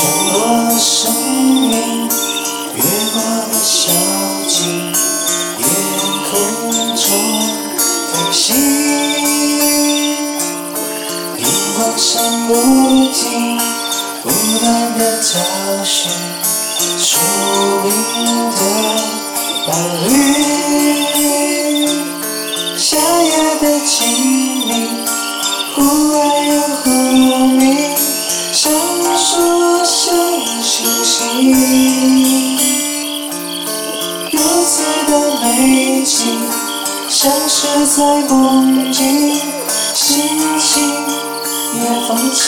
沉落了生命，越过了小径，夜空中飞行，荧光闪不停，不断的找寻属灵的伴侣，夏夜的静谧，如此的美景，像是在梦境，心情也放晴。